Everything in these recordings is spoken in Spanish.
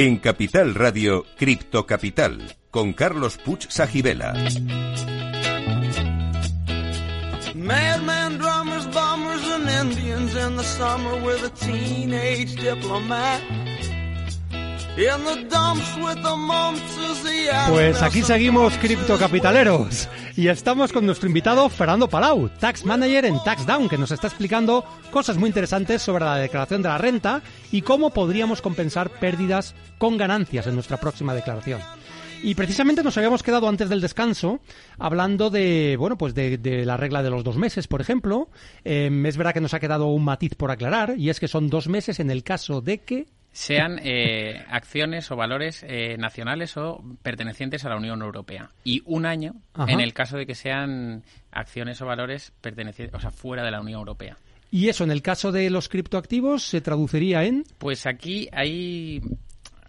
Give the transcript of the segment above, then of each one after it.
En Capital Radio, Cripto Capital, con Carlos Puch Sajibela. Madman drummers, bombers and Indians in the summer with a teenage diplomat. Pues aquí seguimos criptocapitaleros y estamos con nuestro invitado Fernando Palau, Tax Manager en TaxDown, que nos está explicando cosas muy interesantes sobre la declaración de la renta y cómo podríamos compensar pérdidas con ganancias en nuestra próxima declaración. Y precisamente nos habíamos quedado antes del descanso hablando de, bueno, pues de, la regla de los dos meses, por ejemplo. Em, es verdad que nos ha quedado un matiz por aclarar y es que son dos meses en el caso de que sean eh, acciones o valores eh, nacionales o pertenecientes a la Unión Europea. Y un año en el caso de que sean acciones o valores pertenecientes, o sea, fuera de la Unión Europea. ¿Y eso en el caso de los criptoactivos se traduciría en? Pues aquí hay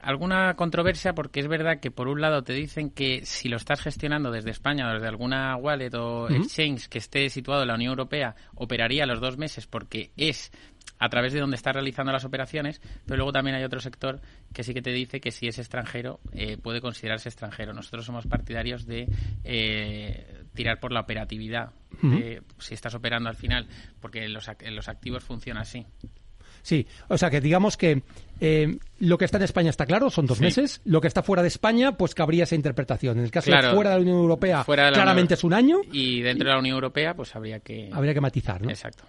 alguna controversia porque es verdad que por un lado te dicen que si lo estás gestionando desde España o desde alguna wallet o exchange que esté situado en la Unión Europea, operaría los dos meses porque es a través de donde está realizando las operaciones, pero luego también hay otro sector que sí que te dice que si es extranjero eh, puede considerarse extranjero. Nosotros somos partidarios de eh, tirar por la operatividad, si estás operando al final, porque los, los activos funcionan así. Sí, o sea que digamos que eh, lo que está en España está claro, son dos meses. Lo que está fuera de España, pues cabría esa interpretación. En el caso de fuera de la Unión Europea, claramente es un año. Y dentro de la Unión Europea, pues habría que... Habría que matizar, ¿no? Exacto.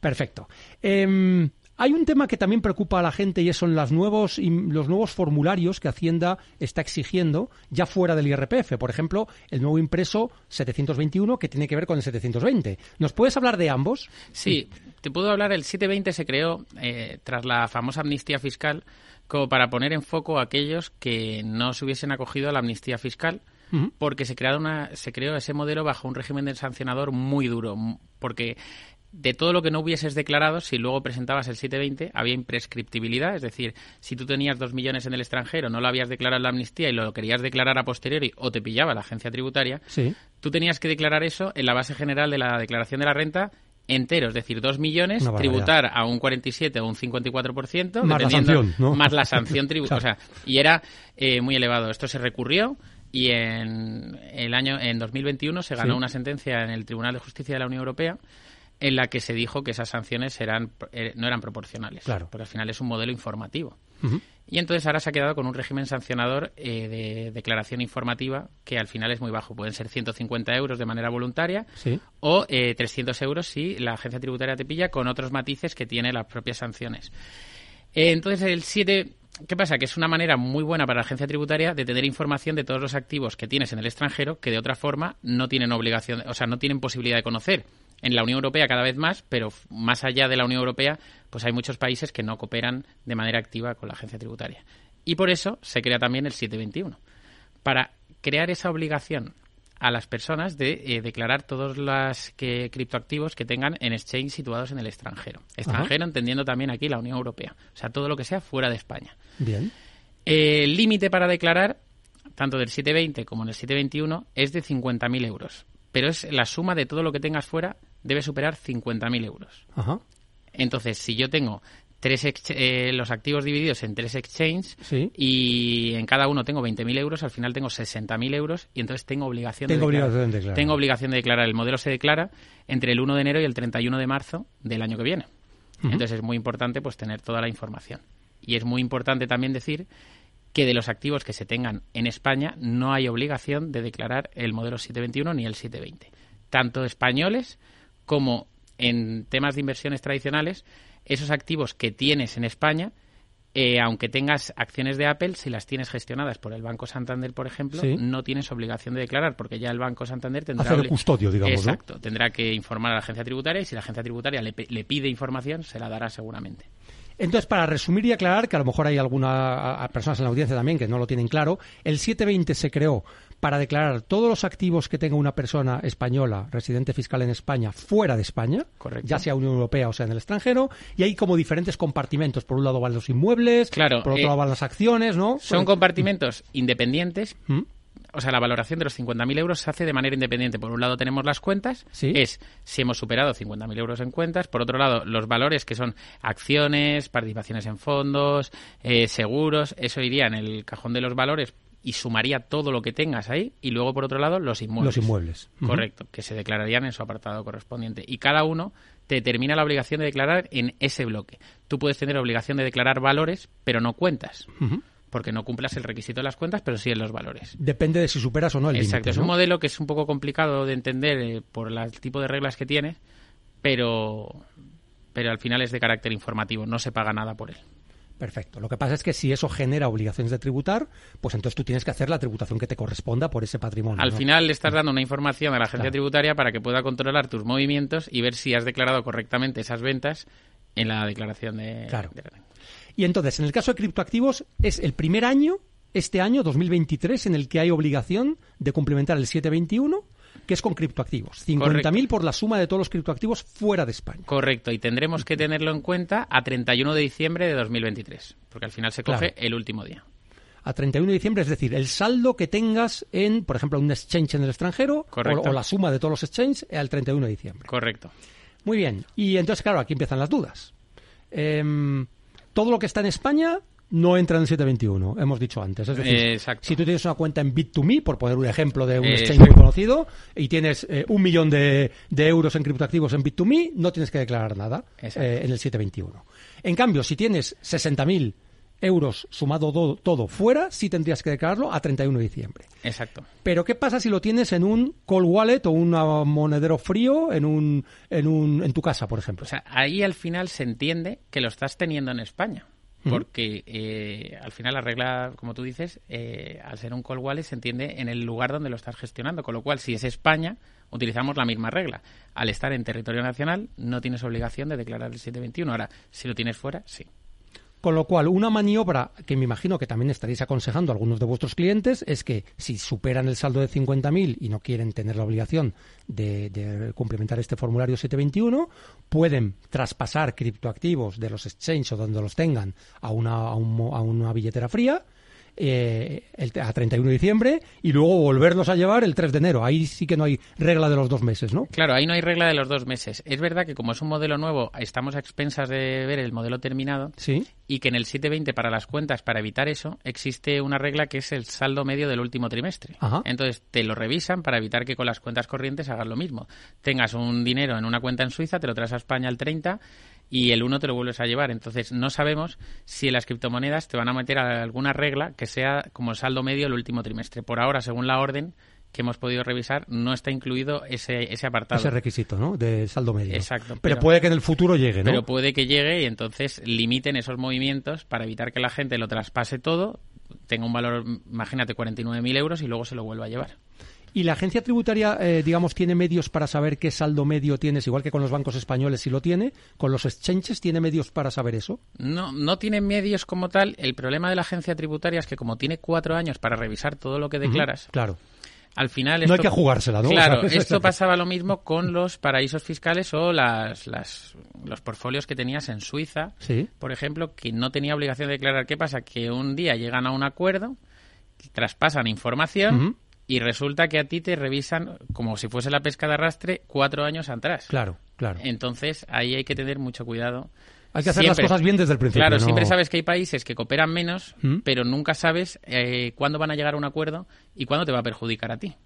Perfecto. Eh, hay un tema que también preocupa a la gente y son los nuevos, los nuevos formularios que Hacienda está exigiendo ya fuera del IRPF. Por ejemplo, el nuevo impreso 721 que tiene que ver con el 720. ¿Nos puedes hablar de ambos? Sí, te puedo hablar. El 720 se creó eh, tras la famosa amnistía fiscal como para poner en foco a aquellos que no se hubiesen acogido a la amnistía fiscal porque se, una, se creó ese modelo bajo un régimen de sancionador muy duro, porque de todo lo que no hubieses declarado, si luego presentabas el 720, había imprescriptibilidad, es decir, si tú tenías dos millones en el extranjero, no lo habías declarado en la amnistía y lo querías declarar a posteriori o te pillaba la agencia tributaria, tú tenías que declarar eso en la base general de la declaración de la renta entero, es decir, dos millones, tributar a un 47 o un 54%, más la sanción, más la sanción tributaria. y era eh, muy elevado. Esto se recurrió y en el año en 2021 se ganó una sentencia en el Tribunal de Justicia de la Unión Europea en la que se dijo que esas sanciones eran, eh, no eran proporcionales. Claro. Porque al final es un modelo informativo. Y entonces ahora se ha quedado con un régimen sancionador eh, de declaración informativa que al final es muy bajo. Pueden ser 150 euros de manera voluntaria o eh, 300 euros si la agencia tributaria te pilla con otros matices que tiene las propias sanciones. Eh, entonces el 7... ¿Qué pasa? Que es una manera muy buena para la agencia tributaria de tener información de todos los activos que tienes en el extranjero que de otra forma no tienen obligación, o sea, no tienen posibilidad de conocer en la Unión Europea cada vez más, pero más allá de la Unión Europea, pues hay muchos países que no cooperan de manera activa con la agencia tributaria. Y por eso se crea también el 721, para crear esa obligación a las personas de eh, declarar todos los que, criptoactivos que tengan en exchange situados en el extranjero. Extranjero entendiendo también aquí la Unión Europea. O sea, todo lo que sea fuera de España. Bien. el límite para declarar, tanto del 720 como en el 721, es de 50.000 euros. Pero es la suma de todo lo que tengas fuera debe superar 50.000 euros. Ajá. Entonces, si yo tengo tres eh, los activos divididos en tres exchanges y en cada uno tengo 20.000 euros, al final tengo 60.000 euros y entonces tengo obligación, de, declarar. declarar. Tengo obligación de declarar. El modelo se declara entre el 1 de enero y el 31 de marzo del año que viene. Entonces es muy importante pues tener toda la información. Y es muy importante también decir que de los activos que se tengan en España no hay obligación de declarar el modelo 721 ni el 720. Tanto españoles como en temas de inversiones tradicionales, esos activos que tienes en España, eh, aunque tengas acciones de Apple, si las tienes gestionadas por el Banco Santander, por ejemplo, no tienes obligación de declarar, porque ya el Banco Santander tendrá... Hacer el custodio, digamos, Exacto, tendrá que informar a la agencia tributaria y si la agencia tributaria le, le pide información, se la dará seguramente. Entonces, para resumir y aclarar, que a lo mejor hay algunas personas en la audiencia también que no lo tienen claro, el 720 se creó para declarar todos los activos que tenga una persona española, residente fiscal en España, fuera de España, ya sea Unión Europea o sea en el extranjero, y hay como diferentes compartimentos. Por un lado van los inmuebles, por otro eh, lado van las acciones, ¿no? Son compartimentos independientes, ¿Mm? O sea, la valoración de los 50.000 euros se hace de manera independiente. Por un lado tenemos las cuentas, es si hemos superado 50.000 euros en cuentas. Por otro lado, los valores que son acciones, participaciones en fondos, eh, seguros, eso iría en el cajón de los valores y sumaría todo lo que tengas ahí. Y luego, por otro lado, los inmuebles. Los inmuebles. Correcto, que se declararían en su apartado correspondiente. Y cada uno te determina la obligación de declarar en ese bloque. Tú puedes tener obligación de declarar valores, pero no cuentas. Porque no cumplas el requisito de las cuentas, pero sí en los valores. Depende de si superas o no el límite. Exacto. Es un modelo que es un poco complicado de entender eh, por el tipo de reglas que tiene, pero, pero al final es de carácter informativo. No se paga nada por él. Perfecto. Lo que pasa es que si eso genera obligaciones de tributar, pues entonces tú tienes que hacer la tributación que te corresponda por ese patrimonio. Al final le estás dando una información a la agencia tributaria para que pueda controlar tus movimientos y ver si has declarado correctamente esas ventas en la declaración de. Claro. Y entonces, en el caso de criptoactivos, es el primer año, este año, 2023, en el que hay obligación de cumplimentar el 721 que es con criptoactivos. 50.000 por la suma de todos los criptoactivos fuera de España. Correcto, y tendremos que tenerlo en cuenta a 31 de diciembre de 2023, porque al final se coge el último día. A 31 de diciembre, es decir, el saldo que tengas en, por ejemplo, un exchange en el extranjero o, la suma de todos los exchanges al 31 de diciembre. Correcto. Muy bien, y entonces, claro, aquí empiezan las dudas. Em, todo lo que está en España no entra en el 721, hemos dicho antes. Es decir, si tú tienes una cuenta en Bit2Me, por poner un ejemplo de un exchange muy conocido, y tienes eh, un millón de, euros en criptoactivos en Bit2Me, no tienes que declarar nada eh, en el 721. En cambio, si tienes 60.000 euros sumado todo, fuera, sí tendrías que declararlo a 31 de diciembre. Exacto. Pero ¿qué pasa si lo tienes en un cold wallet o un monedero frío en, un, en, un, en tu casa, por ejemplo? O sea, ahí al final se entiende que lo estás teniendo en España porque eh, al final la regla, como tú dices, eh, al ser un call wallet se entiende en el lugar donde lo estás gestionando, con lo cual si es España utilizamos la misma regla. Al estar en territorio nacional no tienes obligación de declarar el 721. Ahora, si lo tienes fuera, sí. Con lo cual, una maniobra que me imagino que también estaréis aconsejando a algunos de vuestros clientes es que si superan el saldo de 50.000 y no quieren tener la obligación de, de, complementar este formulario 721, pueden traspasar criptoactivos de los exchanges o donde los tengan a una, a, a una billetera fría eh, el, a 31 de diciembre y luego volverlos a llevar el 3 de enero. Ahí sí que no hay regla de los dos meses, ¿no? Claro, ahí no hay regla de los dos meses. Es verdad que como es un modelo nuevo, estamos a expensas de ver el modelo terminado ¿Sí? y que en el 720 para las cuentas, para evitar eso, existe una regla que es el saldo medio del último trimestre. Entonces te lo revisan para evitar que con las cuentas corrientes hagas lo mismo. Tengas un dinero en una cuenta en Suiza, te lo traes a España al 30 y el 1 te lo vuelves a llevar. Entonces, no sabemos si en las criptomonedas te van a meter alguna regla que sea como saldo medio el último trimestre. Por ahora, según la orden que hemos podido revisar, no está incluido ese, ese apartado. Ese requisito, ¿no? De saldo medio. Exacto. Pero, puede que en el futuro llegue, ¿no? Pero puede que llegue y entonces limiten esos movimientos para evitar que la gente lo traspase todo, tenga un valor, imagínate, 49.000 euros y luego se lo vuelva a llevar. ¿Y la agencia tributaria, eh, digamos, tiene medios para saber qué saldo medio tienes, igual que con los bancos españoles si lo tiene? ¿Con los exchanges tiene medios para saber eso? No, no tiene medios como tal. El problema de la agencia tributaria es que como tiene cuatro años para revisar todo lo que declaras, claro. al final... no hay que jugársela, ¿no? Claro, esto pasaba lo mismo con los paraísos fiscales o las, las, los portfolios que tenías en Suiza, ¿Sí? por ejemplo, que no tenía obligación de declarar. ¿Qué pasa? Que un día llegan a un acuerdo, traspasan información y resulta que a ti te revisan como si fuese la pesca de arrastre cuatro años atrás. Claro, claro. Entonces ahí hay que tener mucho cuidado. Hay que hacer las cosas bien desde el principio. Claro, siempre sabes que hay países que cooperan menos, ¿Mm? pero nunca sabes eh, cuándo van a llegar a un acuerdo y cuándo te va a perjudicar a ti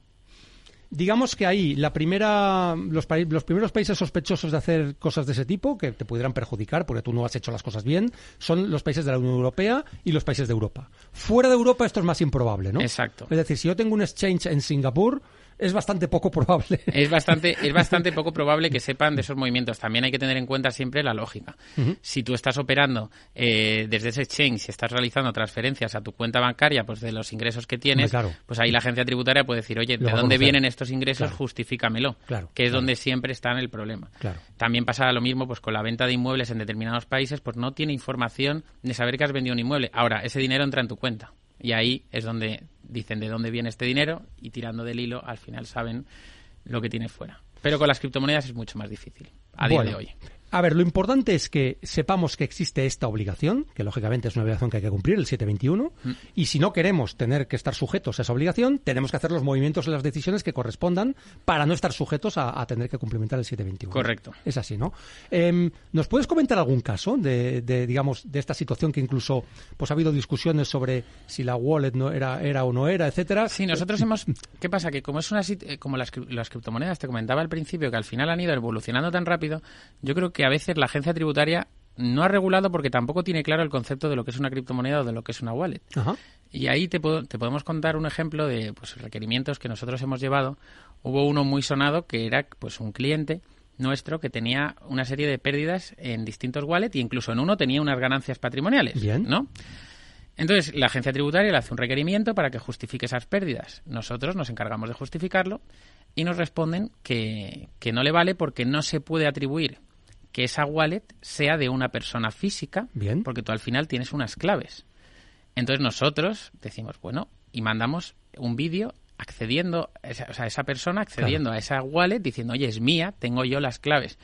digamos que ahí la primera, los, los, primeros países sospechosos de hacer cosas de ese tipo, que te pudieran perjudicar porque tú no has hecho las cosas bien, son los países de la Unión Europea y los países de Europa. Fuera de Europa esto es más improbable, ¿no? Exacto. Es decir, si yo tengo un exchange en Singapur, es bastante poco probable. Es bastante, es bastante poco probable que sepan de esos movimientos. También hay que tener en cuenta siempre la lógica. Si tú estás operando eh, desde ese exchange, si estás realizando transferencias a tu cuenta bancaria, pues de los ingresos que tienes, pues ahí la agencia tributaria puede decir, oye, ¿de dónde vienen estos ingresos? Justifícamelo. que es donde siempre está en el problema. También pasa lo mismo pues con la venta de inmuebles en determinados países, pues no tiene información de saber que has vendido un inmueble. Ahora, ese dinero entra en tu cuenta. Y ahí es donde dicen de dónde viene este dinero y tirando del hilo al final saben lo que tiene fuera. Pero con las criptomonedas es mucho más difícil. a día de hoy. A ver, lo importante es que sepamos que existe esta obligación, que lógicamente es una obligación que hay que cumplir, el 721, mm. y si no queremos tener que estar sujetos a esa obligación, tenemos que hacer los movimientos y las decisiones que correspondan para no estar sujetos a, tener que cumplimentar el 721. Correcto. Es así, ¿no? Em, ¿Nos puedes comentar algún caso de, digamos, de esta situación que incluso pues ha habido discusiones sobre si la wallet no era, era o no era, etcétera? Sí, nosotros hemos... ¿Qué pasa? Que como es una eh, como las, las criptomonedas, te comentaba al principio, que al final han ido evolucionando tan rápido, yo creo que que a veces la agencia tributaria no ha regulado porque tampoco tiene claro el concepto de lo que es una criptomoneda o de lo que es una wallet. Y ahí te, te, podemos contar un ejemplo de pues, requerimientos que nosotros hemos llevado. Hubo uno muy sonado que era pues un cliente nuestro que tenía una serie de pérdidas en distintos wallets y incluso en uno tenía unas ganancias patrimoniales, ¿no? Entonces, la agencia tributaria le hace un requerimiento para que justifique esas pérdidas. Nosotros nos encargamos de justificarlo y nos responden que, que no le vale porque no se puede atribuir que esa wallet sea de una persona física, Bien. porque tú al final tienes unas claves. Entonces nosotros decimos, bueno, y mandamos un vídeo accediendo, o sea, esa persona accediendo a esa wallet diciendo, oye, es mía, tengo yo las claves.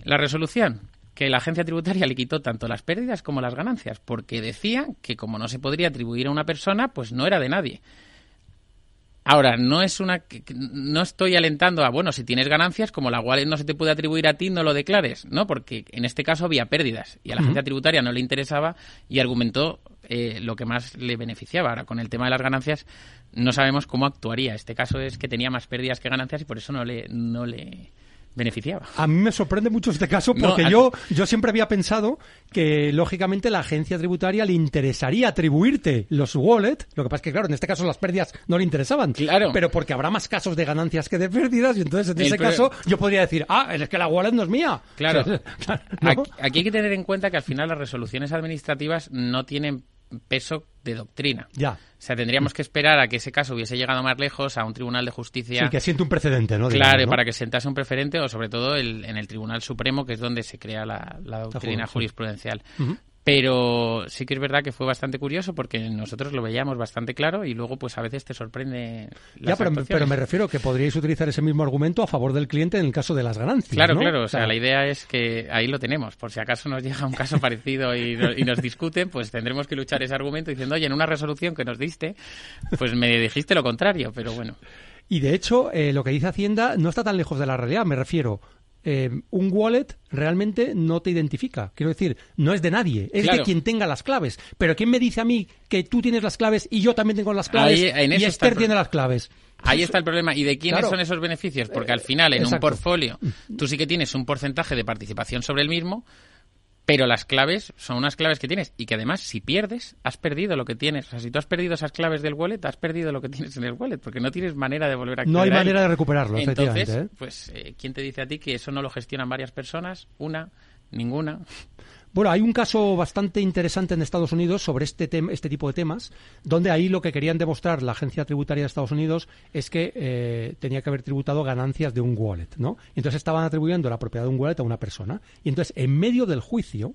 La resolución, que la agencia tributaria le quitó tanto las pérdidas como las ganancias, porque decía que como no se podría atribuir a una persona, pues no era de nadie. Ahora, no es una no estoy alentando a, bueno, si tienes ganancias, como la wallet no se te puede atribuir a ti, no lo declares, ¿no? Porque en este caso había pérdidas y a la agencia tributaria no le interesaba y argumentó eh, lo que más le beneficiaba. Ahora, con el tema de las ganancias, no sabemos cómo actuaría. Este caso es que tenía más pérdidas que ganancias y por eso no le, no le, beneficiaba. A mí me sorprende mucho este caso porque yo, yo siempre había pensado que, lógicamente, la agencia tributaria le interesaría atribuirte los wallets. Lo que pasa es que, claro, en este caso las pérdidas no le interesaban. Claro. Pero porque habrá más casos de ganancias que de pérdidas y entonces en ese caso yo podría decir, ah, es que la wallet no es mía. Claro. aquí hay que tener en cuenta que al final las resoluciones administrativas no tienen peso de doctrina. Ya. O sea, tendríamos que esperar a que ese caso hubiese llegado más lejos a un tribunal de justicia. Sí, que siente un precedente, ¿no? claro, para que sentase un preferente o sobre todo en el Tribunal Supremo, que es donde se crea la, doctrina jurisprudencial. Pero sí que es verdad que fue bastante curioso porque nosotros lo veíamos bastante claro y luego pues a veces te sorprende. ya, pero, pero, me refiero que podríais utilizar ese mismo argumento a favor del cliente en el caso de las ganancias. Claro, claro. O sea, la idea es que ahí lo tenemos. Por si acaso nos llega un caso parecido y, nos discuten, pues tendremos que luchar ese argumento diciendo, oye, en una resolución que nos diste, pues me dijiste lo contrario, pero bueno. Y de hecho, eh, lo que dice Hacienda no está tan lejos de la realidad. Me refiero, eh, un wallet realmente no te identifica. Quiero decir, no es de nadie, es de quien tenga las claves. Pero ¿quién me dice a mí que tú tienes las claves y yo también tengo las claves y Esther tiene las claves? Ahí está el problema. ¿Y de quiénes son esos beneficios? Porque al final, en un portfolio, tú sí que tienes un porcentaje de participación sobre el mismo, pero las claves son unas claves que tienes y que además si pierdes, has perdido lo que tienes. O sea, si tú has perdido esas claves del wallet, has perdido lo que tienes en el wallet, porque no tienes manera de volver a No hay manera de recuperarlo, Entonces, ¿eh? pues, eh, ¿quién te dice a ti que eso no lo gestionan varias personas? Una, ninguna. Bueno, hay un caso bastante interesante en Estados Unidos sobre este, este tipo de temas, donde ahí lo que querían demostrar la agencia tributaria de Estados Unidos es que eh, tenía que haber tributado ganancias de un wallet, ¿no? Entonces estaban atribuyendo la propiedad de un wallet a una persona. Y entonces, en medio del juicio,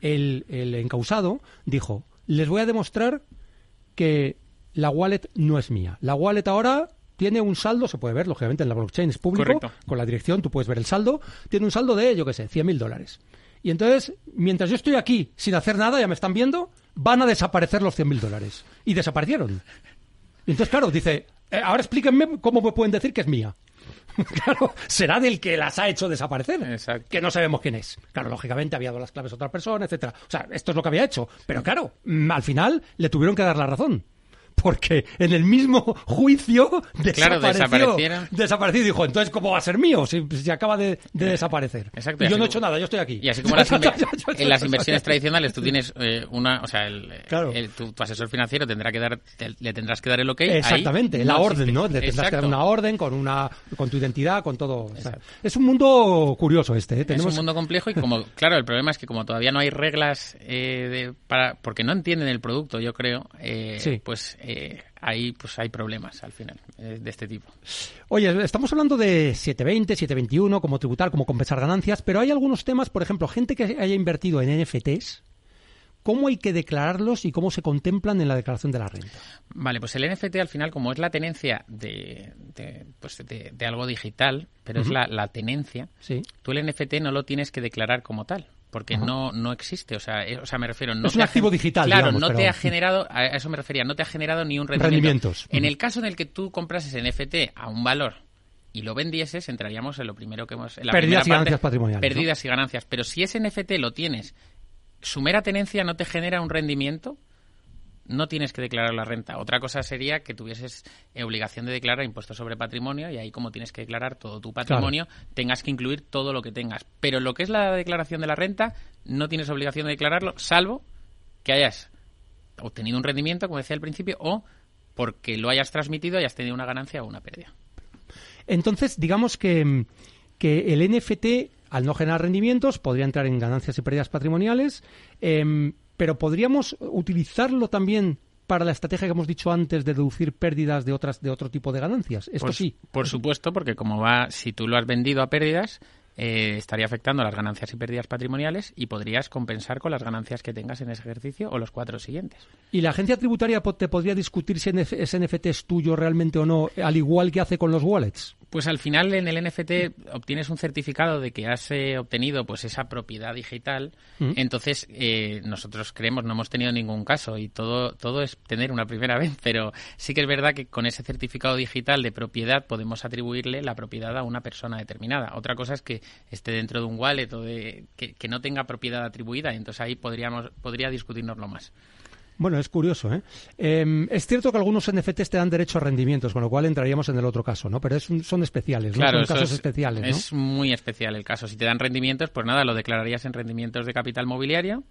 el, el encausado dijo, les voy a demostrar que la wallet no es mía. La wallet ahora tiene un saldo, se puede ver, lógicamente, en la blockchain es público, con la dirección tú puedes ver el saldo, tiene un saldo de, yo qué sé, 100.000 dólares. Y entonces, mientras yo estoy aquí sin hacer nada, ya me están viendo, van a desaparecer los 100.000 dólares. Y desaparecieron. Y entonces, claro, dice, eh, ahora explíquenme cómo me pueden decir que es mía. claro, será del que las ha hecho desaparecer. Exacto. Que no sabemos quién es. Claro, lógicamente había dado las claves a otra persona, etcétera. O sea, esto es lo que había hecho. Pero claro, al final le tuvieron que dar la razón porque en el mismo juicio desapareció. desapareció y dijo, entonces, ¿cómo va a ser mío si, acaba de, desaparecer? Exacto. Y, yo no he hecho nada, yo estoy aquí. Y así como en las inversiones tradicionales tú tienes eh, una, o sea, el, tu, asesor financiero tendrá que dar, le tendrás que dar el ok. Exactamente, la orden, ¿no? Le tendrás que dar una orden con una, con tu identidad, con todo. es un mundo curioso este. ¿eh? Es un mundo complejo y como, claro, el problema es que como todavía no hay reglas eh, para, porque no entienden el producto, yo creo, eh, pues eh, ahí pues hay problemas al final eh, de este tipo. Oye, estamos hablando de 720, 721, cómo tributar, cómo compensar ganancias, pero hay algunos temas, por ejemplo, gente que haya invertido en NFTs, ¿cómo hay que declararlos y cómo se contemplan en la declaración de la renta? Vale, pues el NFT al final, como es la tenencia de, pues de, algo digital, pero es la, tenencia, sí. tú el NFT no lo tienes que declarar como tal porque no, no existe. O sea, eh, o sea, me refiero. No es un activo digital. Claro, no te ha generado, a eso me refería, no te ha generado ni un rendimiento. Rendimientos. En el caso en el que tú comprases NFT a un valor y lo vendieses, entraríamos en lo primero que hemos. En la Pérdidas y ganancias patrimoniales. Pérdidas y ganancias. Pero si ese NFT lo tienes, su mera tenencia no te genera un rendimiento, no tienes que declarar la renta. Otra cosa sería que tuvieses eh, obligación de declarar impuestos sobre patrimonio y ahí como tienes que declarar todo tu patrimonio, tengas que incluir todo lo que tengas. Pero lo que es la declaración de la renta, no tienes obligación de declararlo, salvo que hayas obtenido un rendimiento, como decía al principio, o porque lo hayas transmitido, hayas tenido una ganancia o una pérdida. Entonces, digamos que, que el NFT, al no generar rendimientos, podría entrar en ganancias y pérdidas patrimoniales. Em, pero podríamos utilizarlo también para la estrategia que hemos dicho antes de deducir pérdidas de otras de otro tipo de ganancias. Esto pues, sí. Por supuesto, porque como va, si tú lo has vendido a pérdidas, eh, estaría afectando las ganancias y pérdidas patrimoniales y podrías compensar con las ganancias que tengas en ese ejercicio o los cuatro siguientes. ¿Y la agencia tributaria te podría discutir si ese NFT es tuyo realmente o no, al igual que hace con los wallets? Pues al final en el NFT obtienes un certificado de que has eh, obtenido pues esa propiedad digital. Mm. Entonces eh, nosotros creemos no hemos tenido ningún caso y todo todo es tener una primera vez, pero sí que es verdad que con ese certificado digital de propiedad podemos atribuirle la propiedad a una persona determinada. Otra cosa es que esté dentro de un wallet o de que, que no tenga propiedad atribuida. Entonces ahí podríamos podría discutirnoslo más. Bueno, es curioso, ¿eh? Em, es cierto que algunos NFTs te dan derecho a rendimientos, con lo cual entraríamos en el otro caso, ¿no? Pero son especiales, ¿no? son casos especiales, ¿no? Es muy especial el caso. Si te dan rendimientos, pues nada, lo declararías en rendimientos de capital mobiliario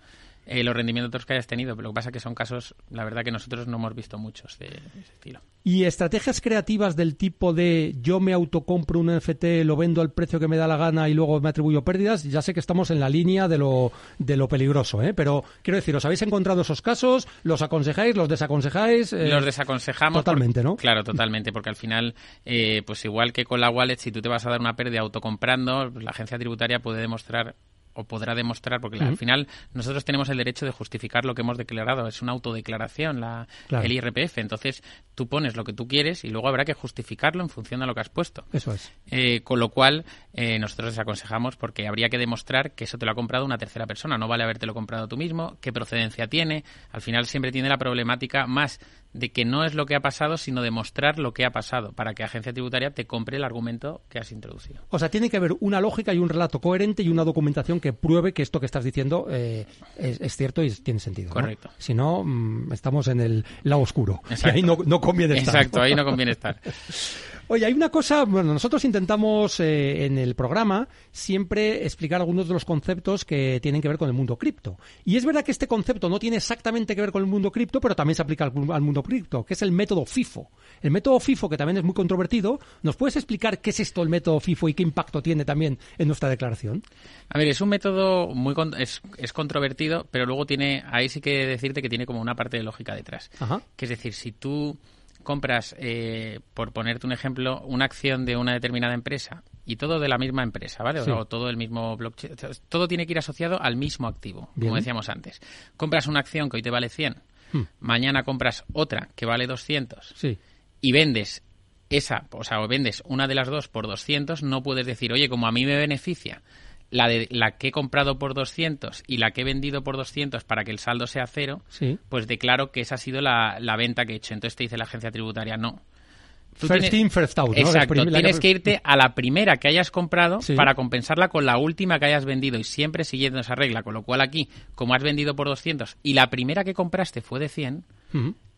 eh, los rendimientos que hayas tenido. Pero lo que pasa es que son casos, la verdad que nosotros no hemos visto muchos de, ese estilo. ¿Y estrategias creativas del tipo de yo me autocompro un NFT, lo vendo al precio que me da la gana y luego me atribuyo pérdidas? Ya sé que estamos en la línea de lo, de lo peligroso, ¿eh? Pero quiero decir, ¿os habéis encontrado esos casos? ¿Los aconsejáis? ¿Los desaconsejáis? Eh, los desaconsejamos. Totalmente, ¿no? Claro, totalmente, porque al final, eh, pues igual que con la wallet, si tú te vas a dar una pérdida autocomprando, la agencia tributaria puede demostrar o podrá demostrar, porque al final nosotros tenemos el derecho de justificar lo que hemos declarado, es una autodeclaración la, el IRPF, entonces tú pones lo que tú quieres y luego habrá que justificarlo en función de lo que has puesto. Eso es. Eh, con lo cual, eh, nosotros les aconsejamos porque habría que demostrar que eso te lo ha comprado una tercera persona, no vale habértelo comprado tú mismo, qué procedencia tiene, al final siempre tiene la problemática más de que no es lo que ha pasado, sino demostrar lo que ha pasado para que agencia tributaria te compre el argumento que has introducido. O sea, tiene que haber una lógica y un relato coherente y una documentación que pruebe que esto que estás diciendo eh, es, cierto y tiene sentido. Correcto. Si no, mm, estamos en el lado oscuro. Y ahí no, no conviene estar. Exacto, ahí no conviene estar. Oye, hay una cosa, bueno, nosotros intentamos eh, en el programa siempre explicar algunos de los conceptos que tienen que ver con el mundo cripto. Y es verdad que este concepto no tiene exactamente que ver con el mundo cripto, pero también se aplica al, mundo cripto, que es el método FIFO. El método FIFO, que también es muy controvertido, ¿nos puedes explicar qué es esto el método FIFO y qué impacto tiene también en nuestra declaración? A ver, es un método muy es, es controvertido, pero luego tiene, ahí sí que decirte que tiene como una parte de lógica detrás. Ajá. Que es decir, si tú compras, eh, por ponerte un ejemplo, una acción de una determinada empresa y todo de la misma empresa, ¿vale? O todo el mismo blockchain. Todo tiene que ir asociado al mismo activo, como decíamos antes. Compras una acción que hoy te vale 100, hmm. mañana compras otra que vale 200 y vendes esa, o sea, o vendes una de las dos por 200, no puedes decir, oye, como a mí me beneficia la, de, la que he comprado por 200 y la que he vendido por 200 para que el saldo sea cero, pues declaro que esa ha sido la, la, venta que he hecho. Entonces te dice la agencia tributaria, no. first in, first out. Exacto, tienes que irte a la primera que hayas comprado para compensarla con la última que hayas vendido y siempre siguiendo esa regla. Con lo cual aquí, como has vendido por 200 y la primera que compraste fue de 100,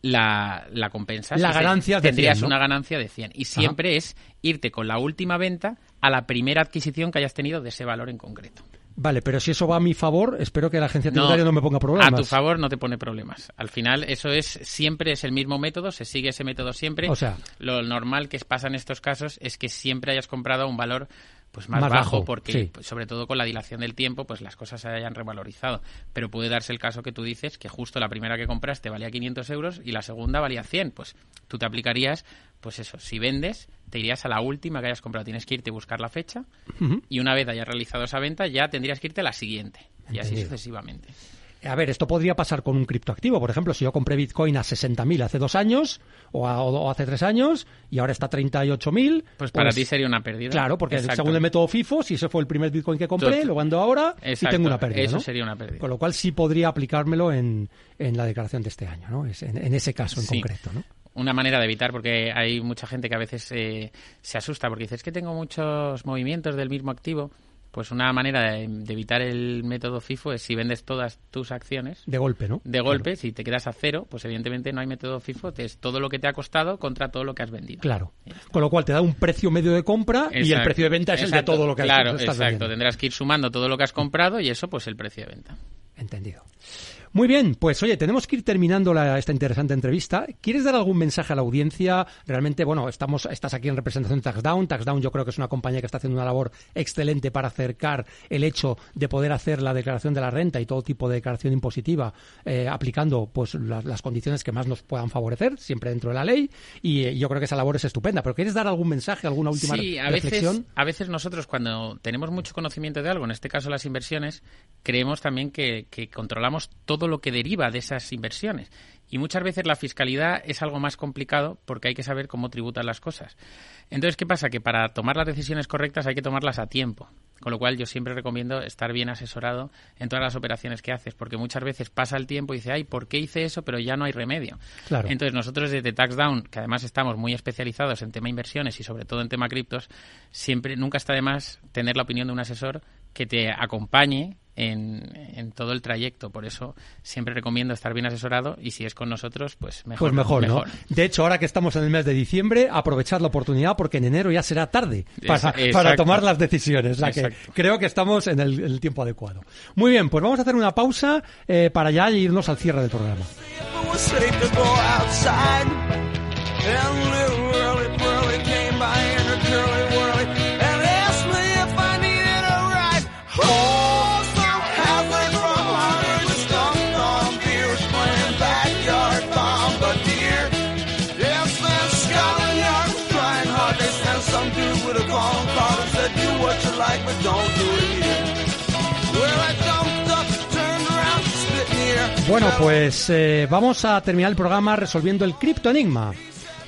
la, la compensas. La ganancia de Tendrías una ganancia de 100. Y siempre es irte con la última venta a la primera adquisición que hayas tenido de ese valor en concreto. Vale, pero si eso va a mi favor, espero que la agencia tributaria no, me ponga problemas. A tu favor no te pone problemas. Al final, eso es siempre es el mismo método, se sigue ese método siempre. O sea, lo normal que pasa en estos casos es que siempre hayas comprado un valor pues más, bajo, porque pues, sobre todo con la dilación del tiempo pues las cosas se hayan revalorizado. Pero puede darse el caso que tú dices que justo la primera que compraste valía 500 euros y la segunda valía 100 pues tú te aplicarías pues eso si vendes te irías a la última que hayas comprado. Tienes que irte a buscar la fecha y una vez hayas realizado esa venta ya tendrías que irte a la siguiente y así sucesivamente a ver, esto podría pasar con un criptoactivo. Por ejemplo, si yo compré Bitcoin a 60.000 hace dos años o, hace tres años y ahora está a 38.000. Pues para pues ti sería una pérdida. Claro, porque según el método FIFO, si ese fue el primer Bitcoin que compré, lo vendo ahora y tengo una pérdida. Eso sería una pérdida. Con lo cual sí podría aplicármelo en, en la declaración de este año, ¿no? en, ese caso en concreto, ¿no? una manera de evitar, porque hay mucha gente que a veces eh, se asusta porque dice, es que tengo muchos movimientos del mismo activo pues una manera de, evitar el método FIFO es si vendes todas tus acciones. De golpe, ¿no? De golpe, si te quedas a cero, pues evidentemente no hay método FIFO, es todo lo que te ha costado contra todo lo que has vendido. Claro. Con lo cual te da un precio medio de compra y el precio de venta es el de todo lo que has Claro, exacto. Tendrás que ir sumando todo lo que has comprado y eso, pues el precio de venta. Entendido. Muy bien, pues oye, tenemos que ir terminando esta interesante entrevista. ¿Quieres dar algún mensaje a la audiencia? Realmente, bueno, estamos, estás aquí en representación de TaxDown. TaxDown yo creo que es una compañía que está haciendo una labor excelente para acercar el hecho de poder hacer la declaración de la renta y todo tipo de declaración impositiva eh, aplicando pues las, condiciones que más nos puedan favorecer, siempre dentro de la ley. Y eh, yo creo que esa labor es estupenda. Pero ¿quieres dar algún mensaje, alguna última sí, a Veces, a veces nosotros cuando tenemos mucho conocimiento de algo, en este caso las inversiones, creemos también que, que controlamos todo lo que deriva de esas inversiones. Y muchas veces la fiscalidad es algo más complicado porque hay que saber cómo tributan las cosas. Entonces, ¿qué pasa? Que para tomar las decisiones correctas hay que tomarlas a tiempo. Con lo cual, yo siempre recomiendo estar bien asesorado en todas las operaciones que haces, porque muchas veces pasa el tiempo y dice, ay, ¿por qué hice eso? Pero ya no hay remedio. Claro. Entonces, nosotros desde TaxDown, que además estamos muy especializados en tema inversiones y sobre todo en tema criptos, siempre, nunca está de más tener la opinión de un asesor que te acompañe en, todo el trayecto. Por eso siempre recomiendo estar bien asesorado y si es con nosotros, pues mejor. Pues mejor, ¿no? De hecho, ahora que estamos en el mes de diciembre, aprovechar la oportunidad porque en enero ya será tarde para, tomar las decisiones. que creo que estamos en el, tiempo adecuado. Muy bien, pues vamos a hacer una pausa eh, para ya irnos al cierre del programa. Bueno, pues eh, vamos a terminar el programa resolviendo el criptoenigma.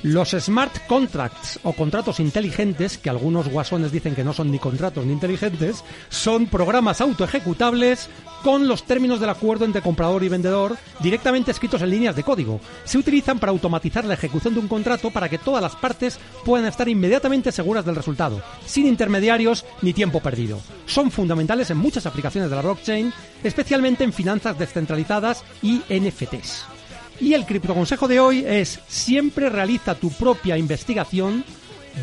Los smart contracts o contratos inteligentes, que algunos guasones dicen que no son ni contratos ni inteligentes, son programas autoejecutables con los términos del acuerdo entre comprador y vendedor directamente escritos en líneas de código. Se utilizan para automatizar la ejecución de un contrato para que todas las partes puedan estar inmediatamente seguras del resultado, sin intermediarios ni tiempo perdido. Son fundamentales en muchas aplicaciones de la blockchain, especialmente en finanzas descentralizadas y NFTs. Y el criptoconsejo de hoy es siempre realiza tu propia investigación,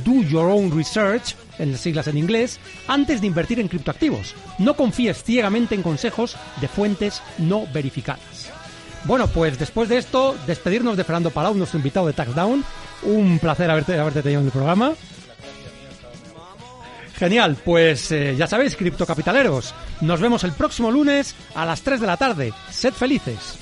do your own research, en las siglas en inglés, antes de invertir en criptoactivos. No confíes ciegamente en consejos de fuentes no verificadas. Bueno, pues después de esto, despedirnos de Fernando Palau, nuestro invitado de Taxdown. Un placer haberte, haberte tenido en el programa. Genial, pues eh, ya sabéis, criptocapitaleros, nos vemos el próximo lunes a las 3 de la tarde. Sed felices.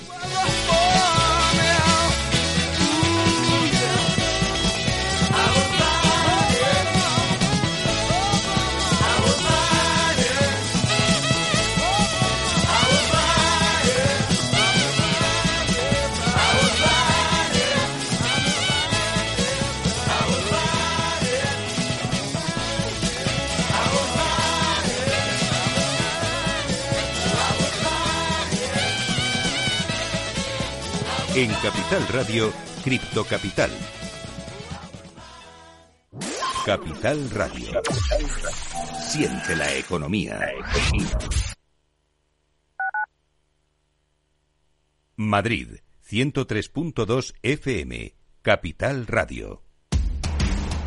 En Capital Radio, Cripto Capital. Capital Radio. Siente la economía. Madrid, 103.2 FM. Capital Radio.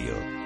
Radio.